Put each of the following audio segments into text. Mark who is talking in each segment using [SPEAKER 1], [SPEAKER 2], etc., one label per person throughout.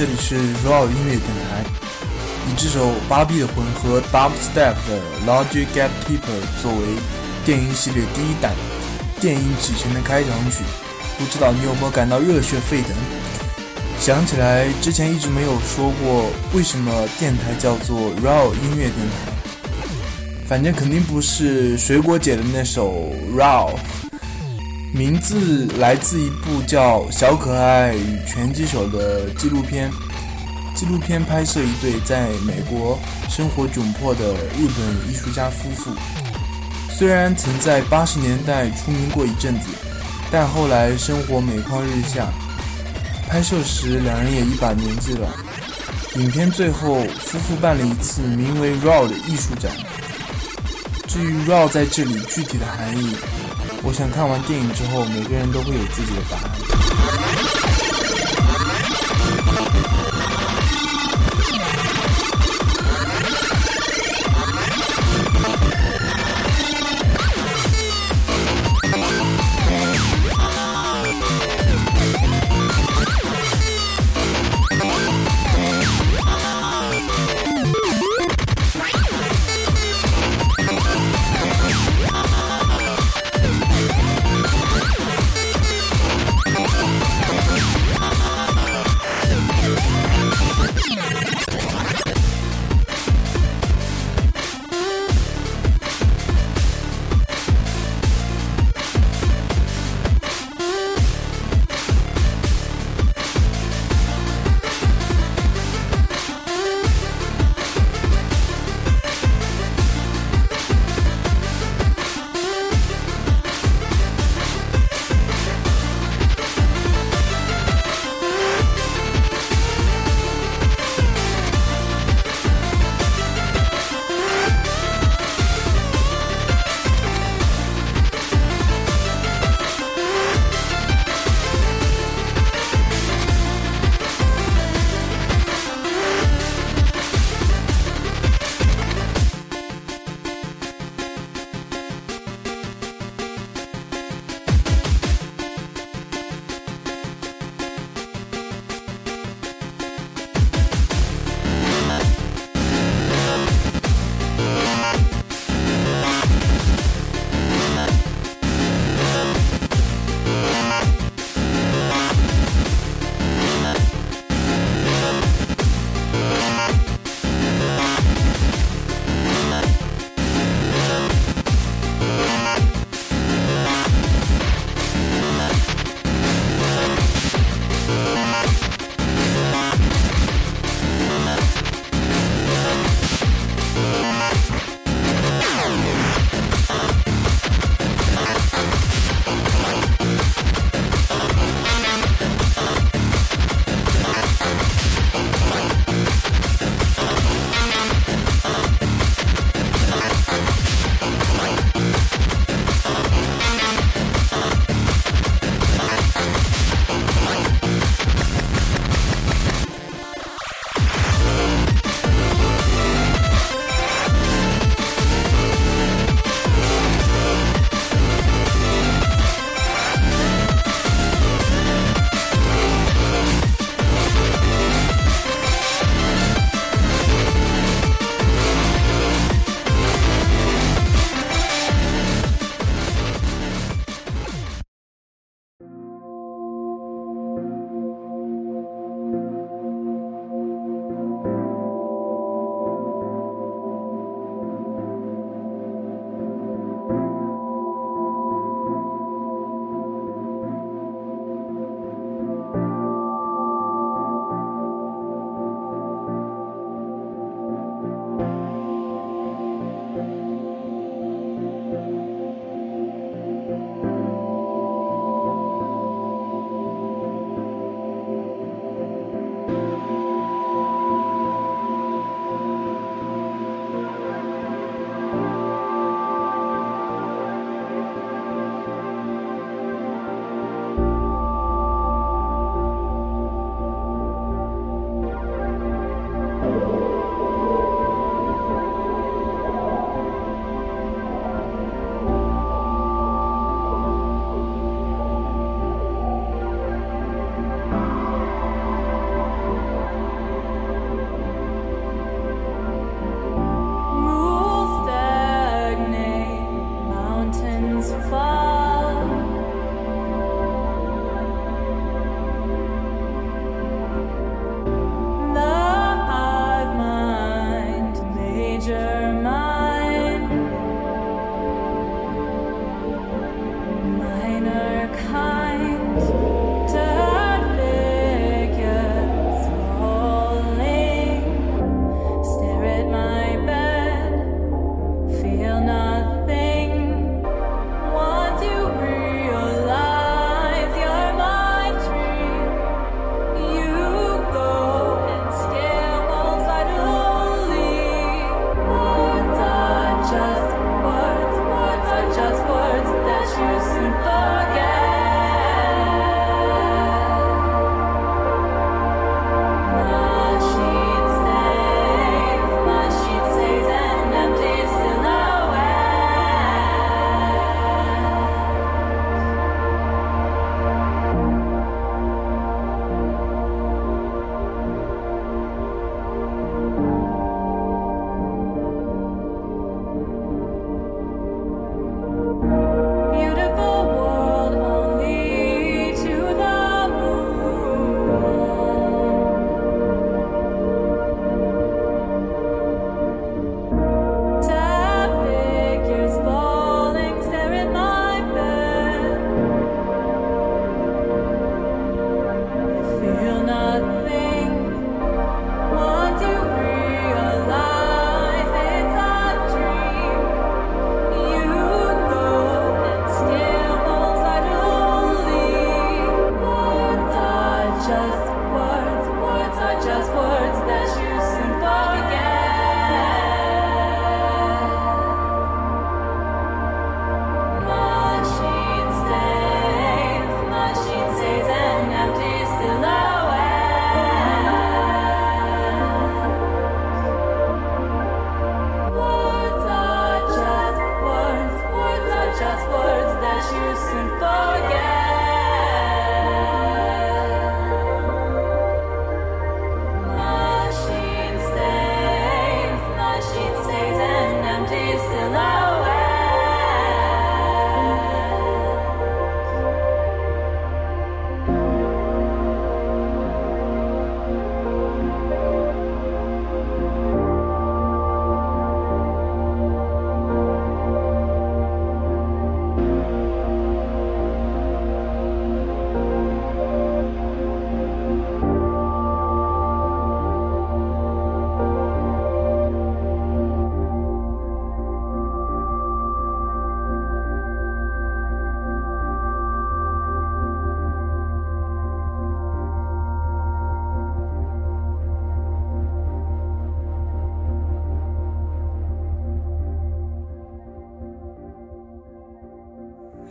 [SPEAKER 1] 这里是 Raw 音乐电台。以这首芭比的魂和 Dubstep 的 Logic Gatekeeper 作为电音系列第一弹电音启程的开场曲，不知道你有没有感到热血沸腾？想起来之前一直没有说过为什么电台叫做 Raw 音乐电台，反正肯定不是水果姐的那首 Raw。名字来自一部叫《小可爱与拳击手》的纪录片。纪录片拍摄一对在美国生活窘迫的日本艺术家夫妇。虽然曾在八十年代出名过一阵子，但后来生活每况日下。拍摄时两人也一把年纪了。影片最后，夫妇办了一次名为 “RAW” 的艺术展。至于 “RAW” 在这里具体的含义，我想看完电影之后，每个人都会有自己的答案。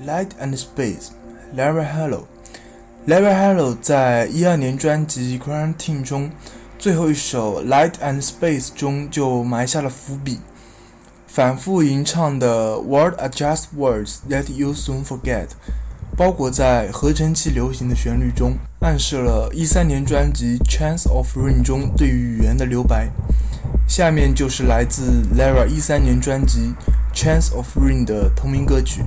[SPEAKER 1] Light and Space, Larry Harlow。Larry Harlow 在一二年专辑《Quarantine》中最后一首《Light and Space》中就埋下了伏笔，反复吟唱的 “Word are just words that you soon forget”，包裹在合成器流行的旋律中，暗示了一三年专辑《Chance of Rain》中对于语言的留白。下面就是来自 Larry 一三年专辑《Chance of Rain》的同名歌曲。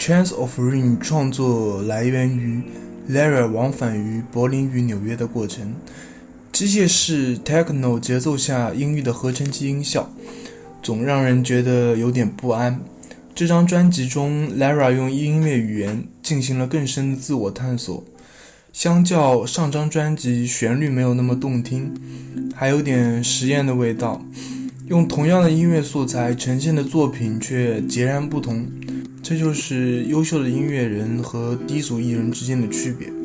[SPEAKER 2] Chance of Rain 创作来源于 Lara 往返于柏林与纽约的过程。机械式 techno 节奏下音域的合成器音效，总让人觉得有点不安。这张专辑中，Lara 用音乐语言进行了更深的自我探索。相较上张专辑，旋律没有那么动听，还有点实验的味道。用同样的音乐素材呈现的作品却截然不同。这就是优秀的音乐人和低俗艺人之间的区别。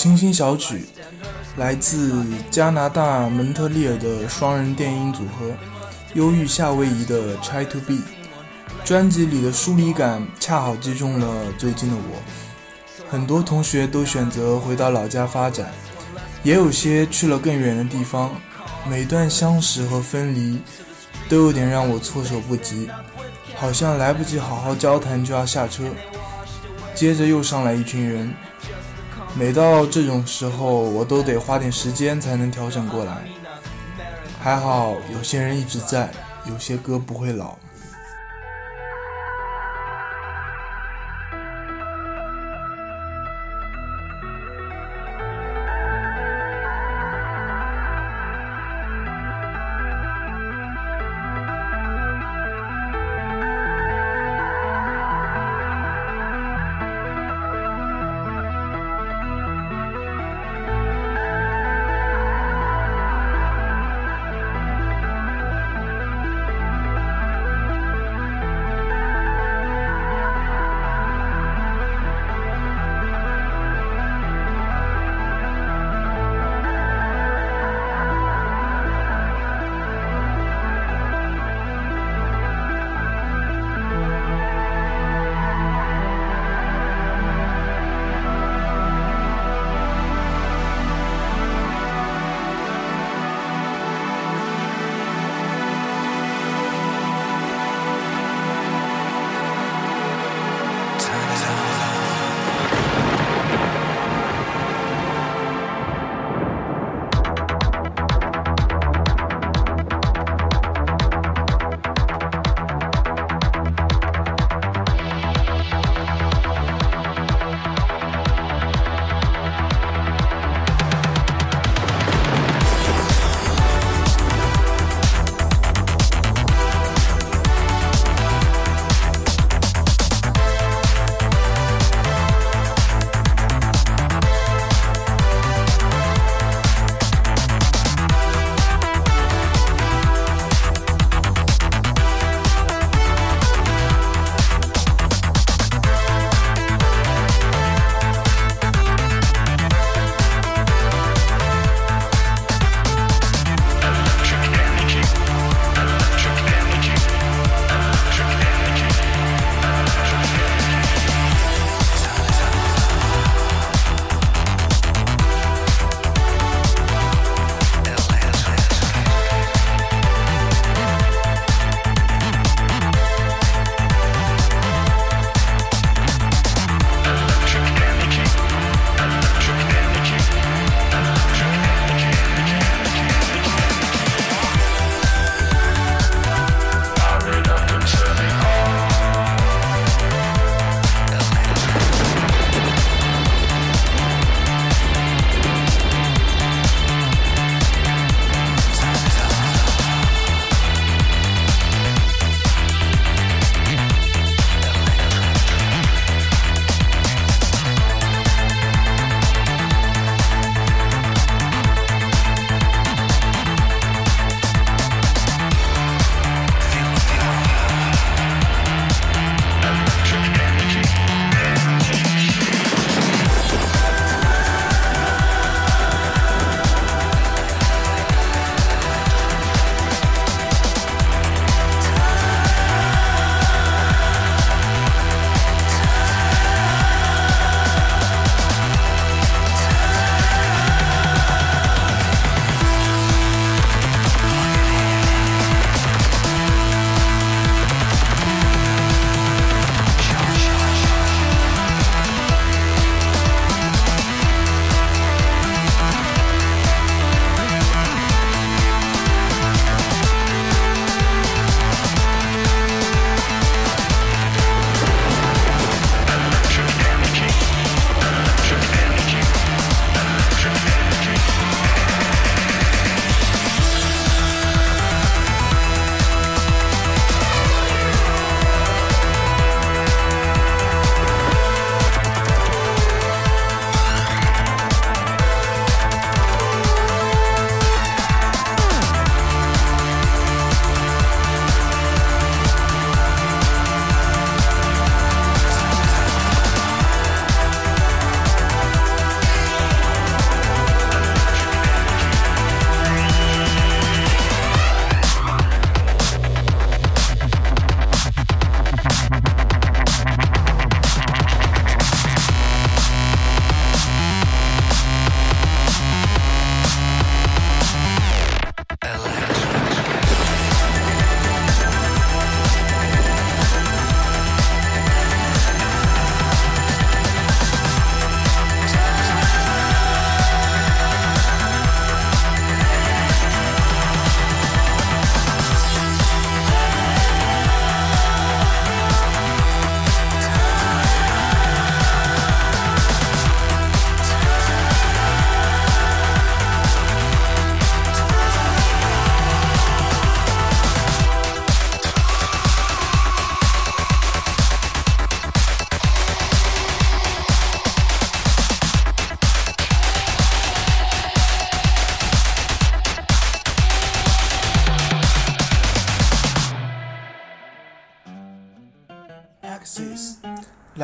[SPEAKER 2] 清新小曲，来自加拿大蒙特利尔的双人电音组合忧郁夏威夷的《Try to Be》。专辑里的疏离感恰好击中了最近的我。很多同学都选择回到老家发展，也有些去了更远的地方。每段相识和分离，都有点让我措手不及，好像来不及好好交谈就要下车，接着又上来一群人。每到这种时候，我都得花点时间才能调整过来。还好有些人一直在，有些歌不会老。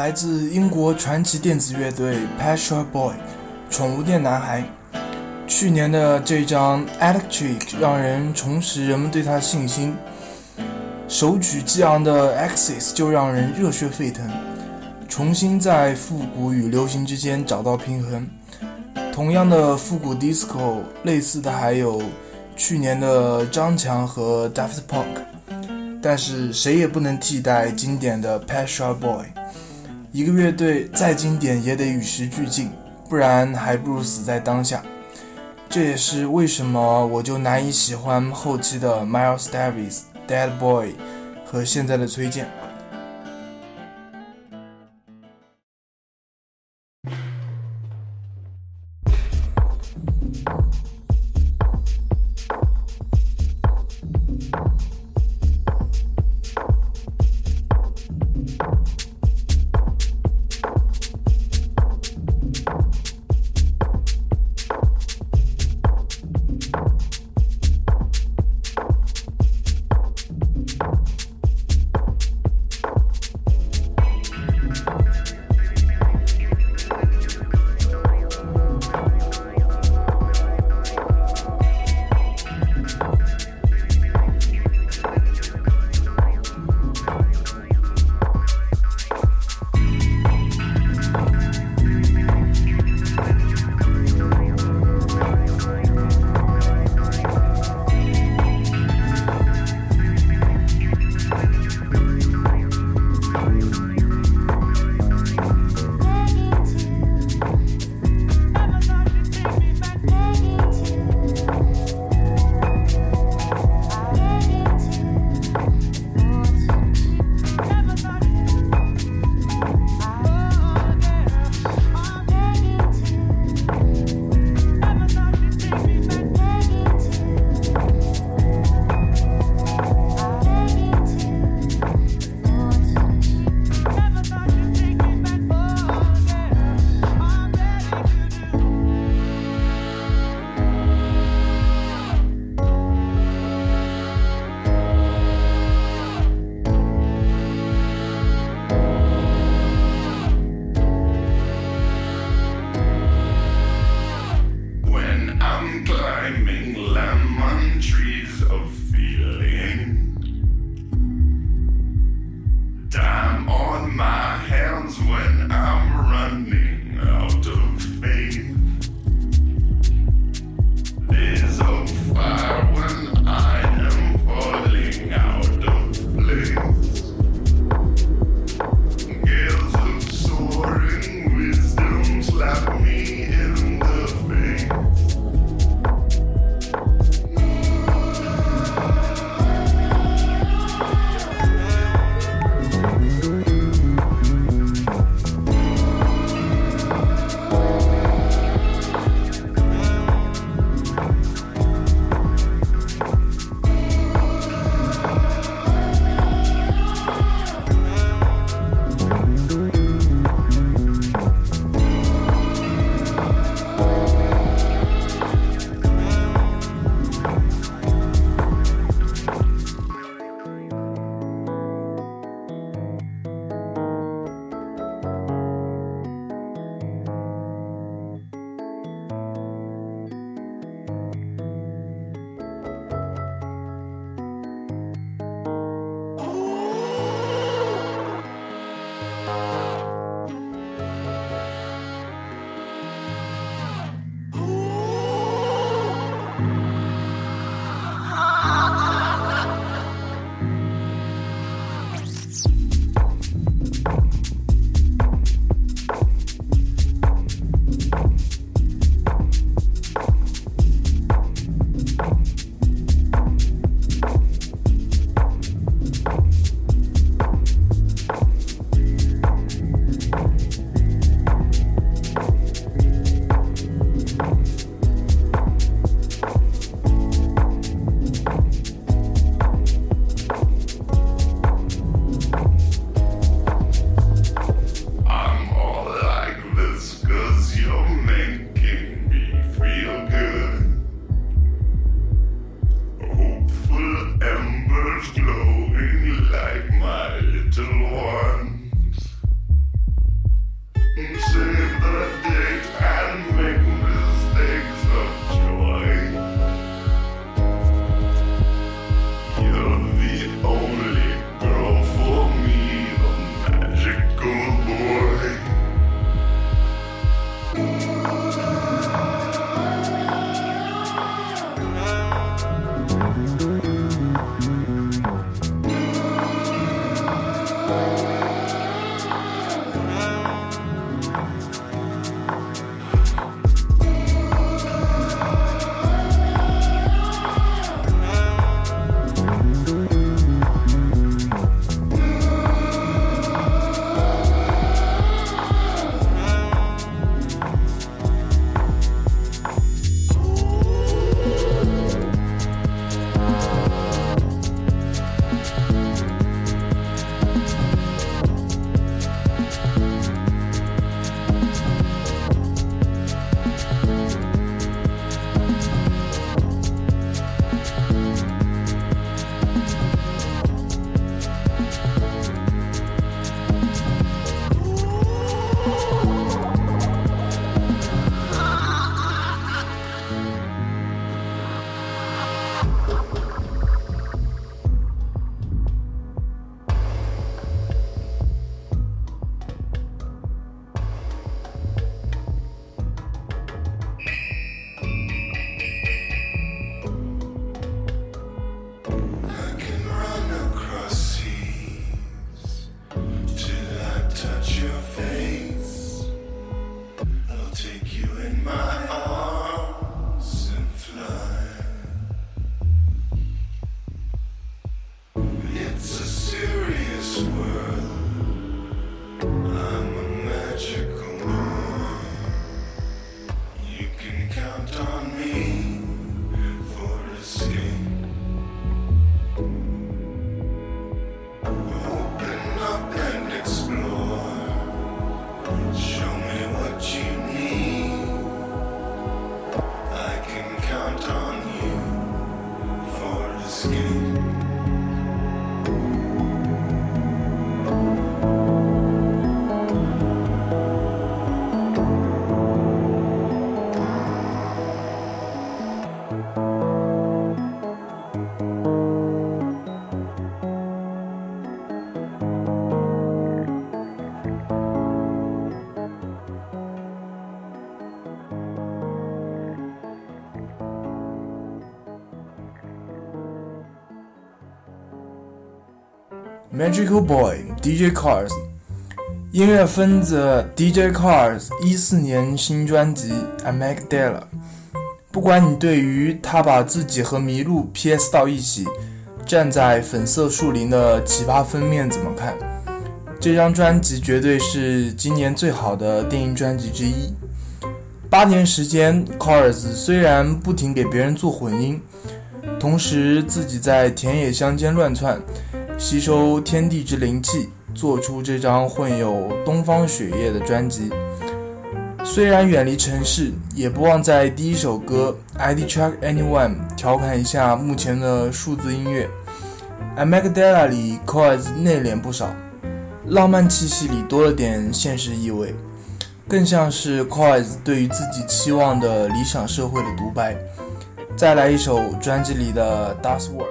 [SPEAKER 1] 来自英国传奇电子乐队 Pet Shop Boy，宠物店男孩。去年的这张 Electric 让人重拾人们对他的信心。首曲激昂的 Axis 就让人热血沸腾，重新在复古与流行之间找到平衡。同样的复古 Disco，类似的还有去年的张强和 Daft Punk。但是谁也不能替代经典的 Pet Shop Boy。一个乐队再经典也得与时俱进，不然还不如死在当下。这也是为什么我就难以喜欢后期的 Miles Davis、Dead Boy 和现在的崔健。Magical Boy DJ Cars 音乐分子 DJ Cars 一四年新专辑《I Make Della》。不管你对于他把自己和麋鹿 PS 到一起，站在粉色树林的奇葩封面怎么看？这张专辑绝对是今年最好的电影专辑之一。八年时间，Cars 虽然不停给别人做混音，同时自己在田野乡间乱窜。吸收天地之灵气，做出这张混有东方血液的专辑。虽然远离城市，也不忘在第一首歌《I d Track Anyone》调侃一下目前的数字音乐。《I Make Della》里 c o r s 内敛不少，浪漫气息里多了点现实意味，更像是 c o r s 对于自己期望的理想社会的独白。再来一首专辑里的《Das Wort》。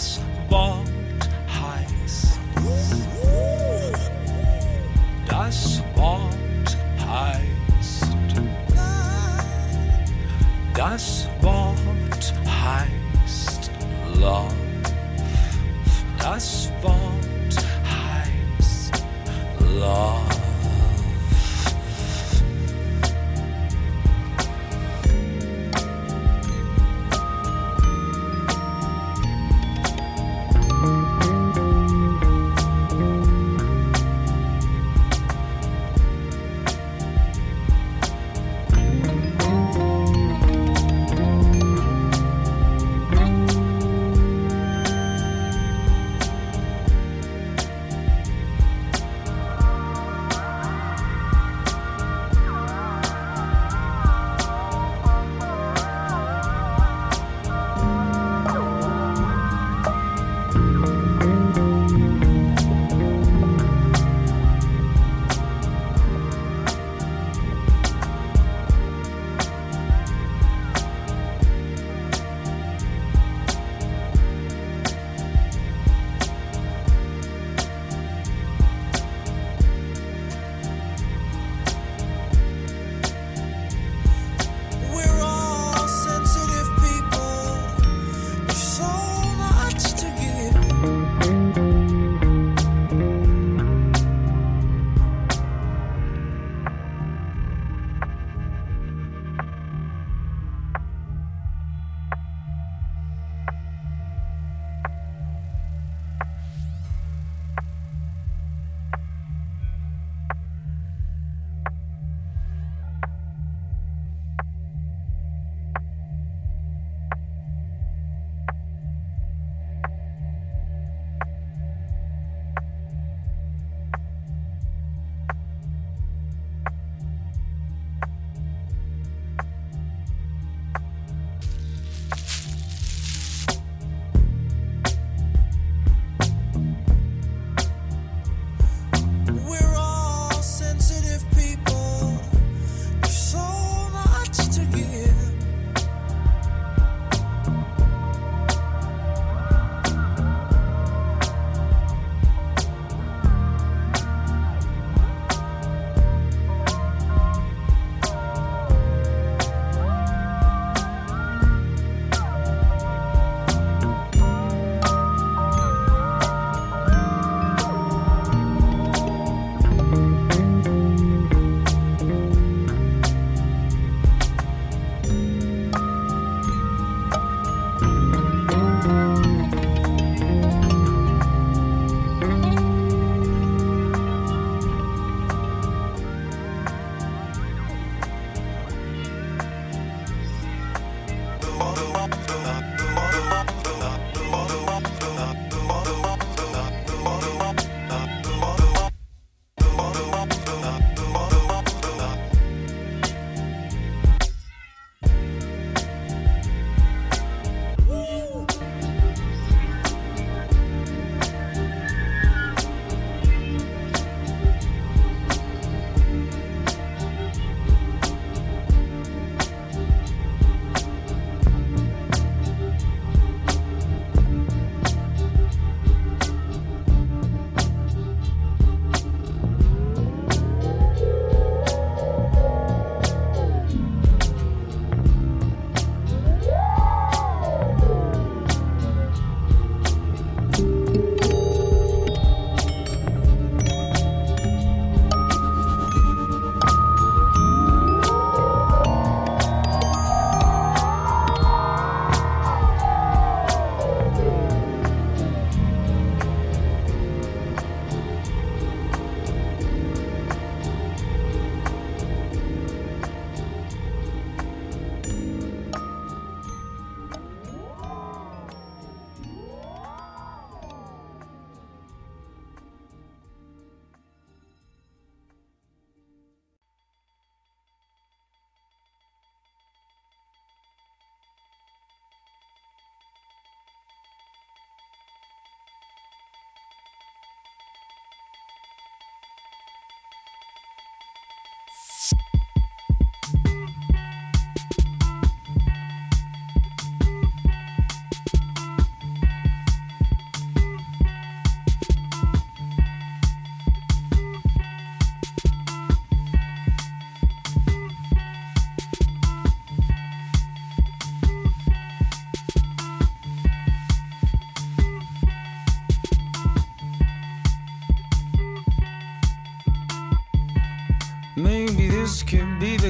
[SPEAKER 3] us.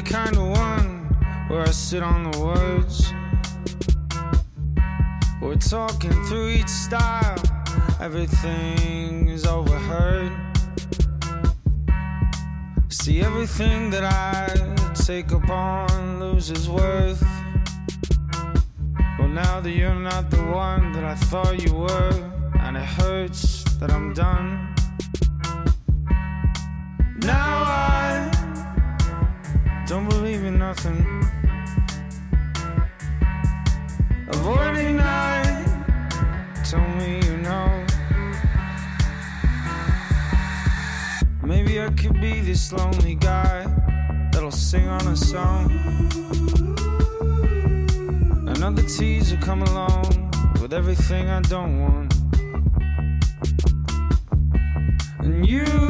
[SPEAKER 4] the kind of one where I sit on the words. We're talking through each style, Everything is overheard. See, everything that I take upon loses worth. Well, now that you're not the one that I thought you were, and it hurts that I'm done. Now give you nothing. Avoiding night, tell me you know. Maybe I could be this lonely guy that'll sing on a song. Another teaser come along with everything I don't want. And you.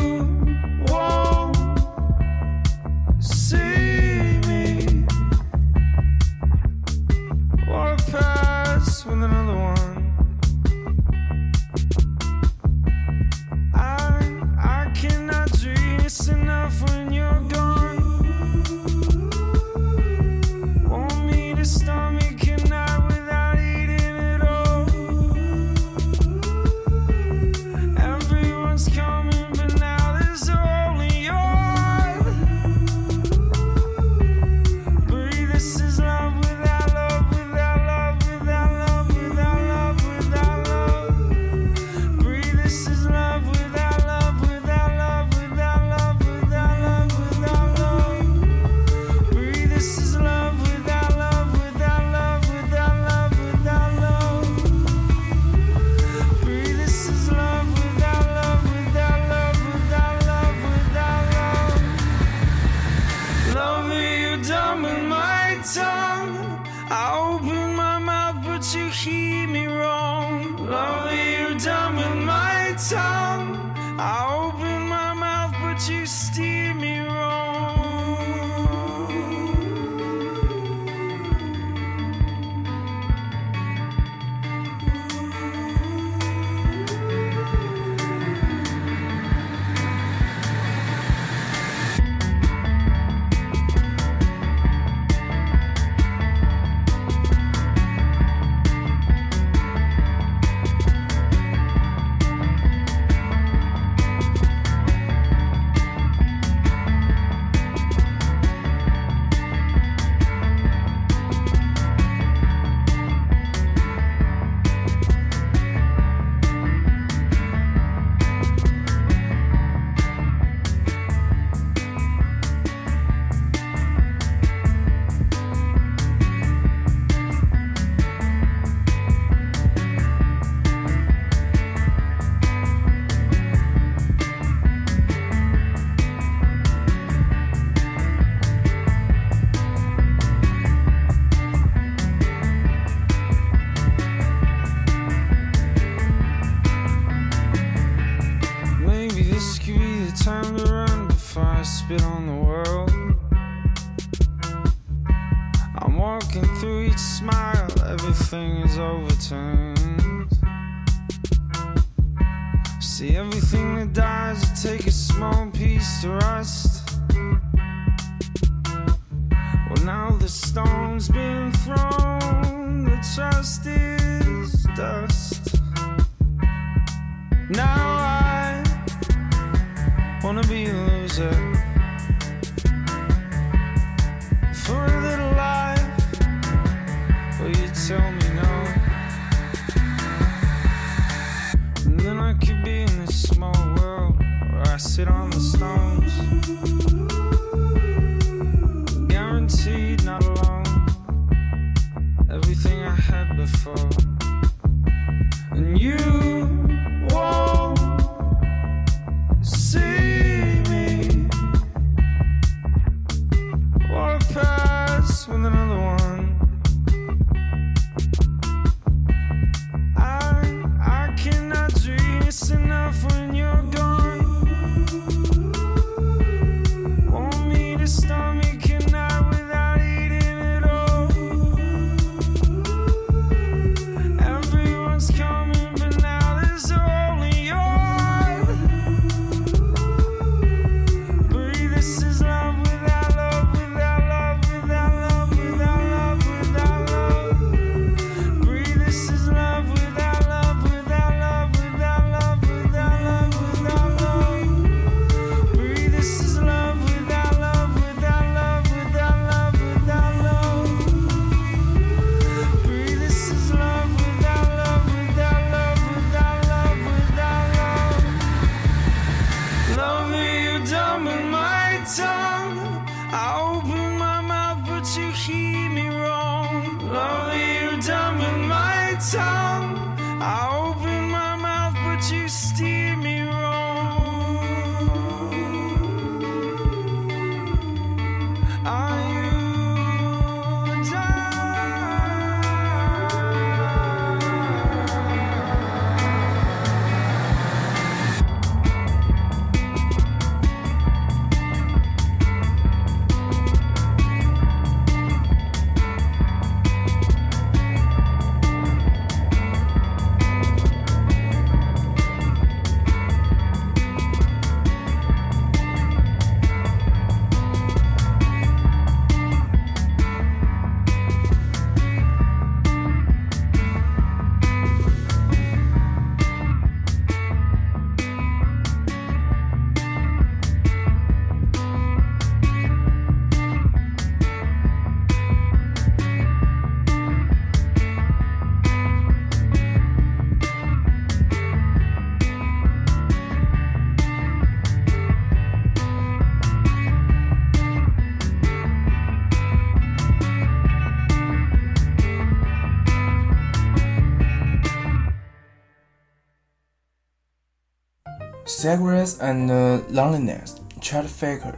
[SPEAKER 1] Cigarettes and Loneliness, Chet Faker。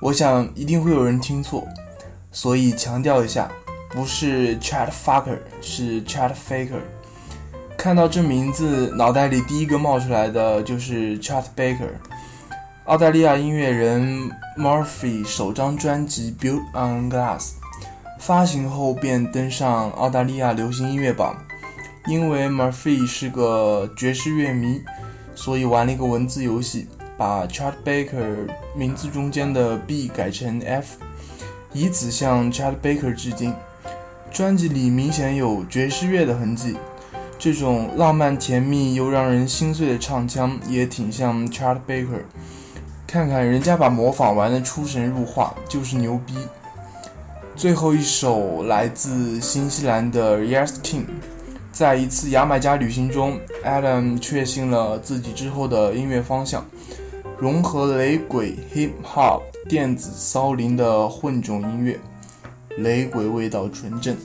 [SPEAKER 1] 我想一定会有人听错，所以强调一下，不是 Chet Faker，是 Chet Faker。看到这名字，脑袋里第一个冒出来的就是 Chet Baker，澳大利亚音乐人 Murphy 首张专辑《Built on Glass》发行后便登上澳大利亚流行音乐榜。因为 Murphy 是个爵士乐迷，所以玩了一个文字游戏，把 Chet Baker 名字中间的 B 改成 F，以此向 Chet Baker 致敬。专辑里明显有爵士乐的痕迹，这种浪漫甜蜜又让人心碎的唱腔也挺像 Chet Baker。看看人家把模仿玩得出神入化，就是牛逼。最后一首来自新西兰的 Yes King。在一次牙买加旅行中，Adam 确信了自己之后的音乐方向，融合雷鬼、hip hop、电子、骚灵的混种音乐，雷鬼味道纯正。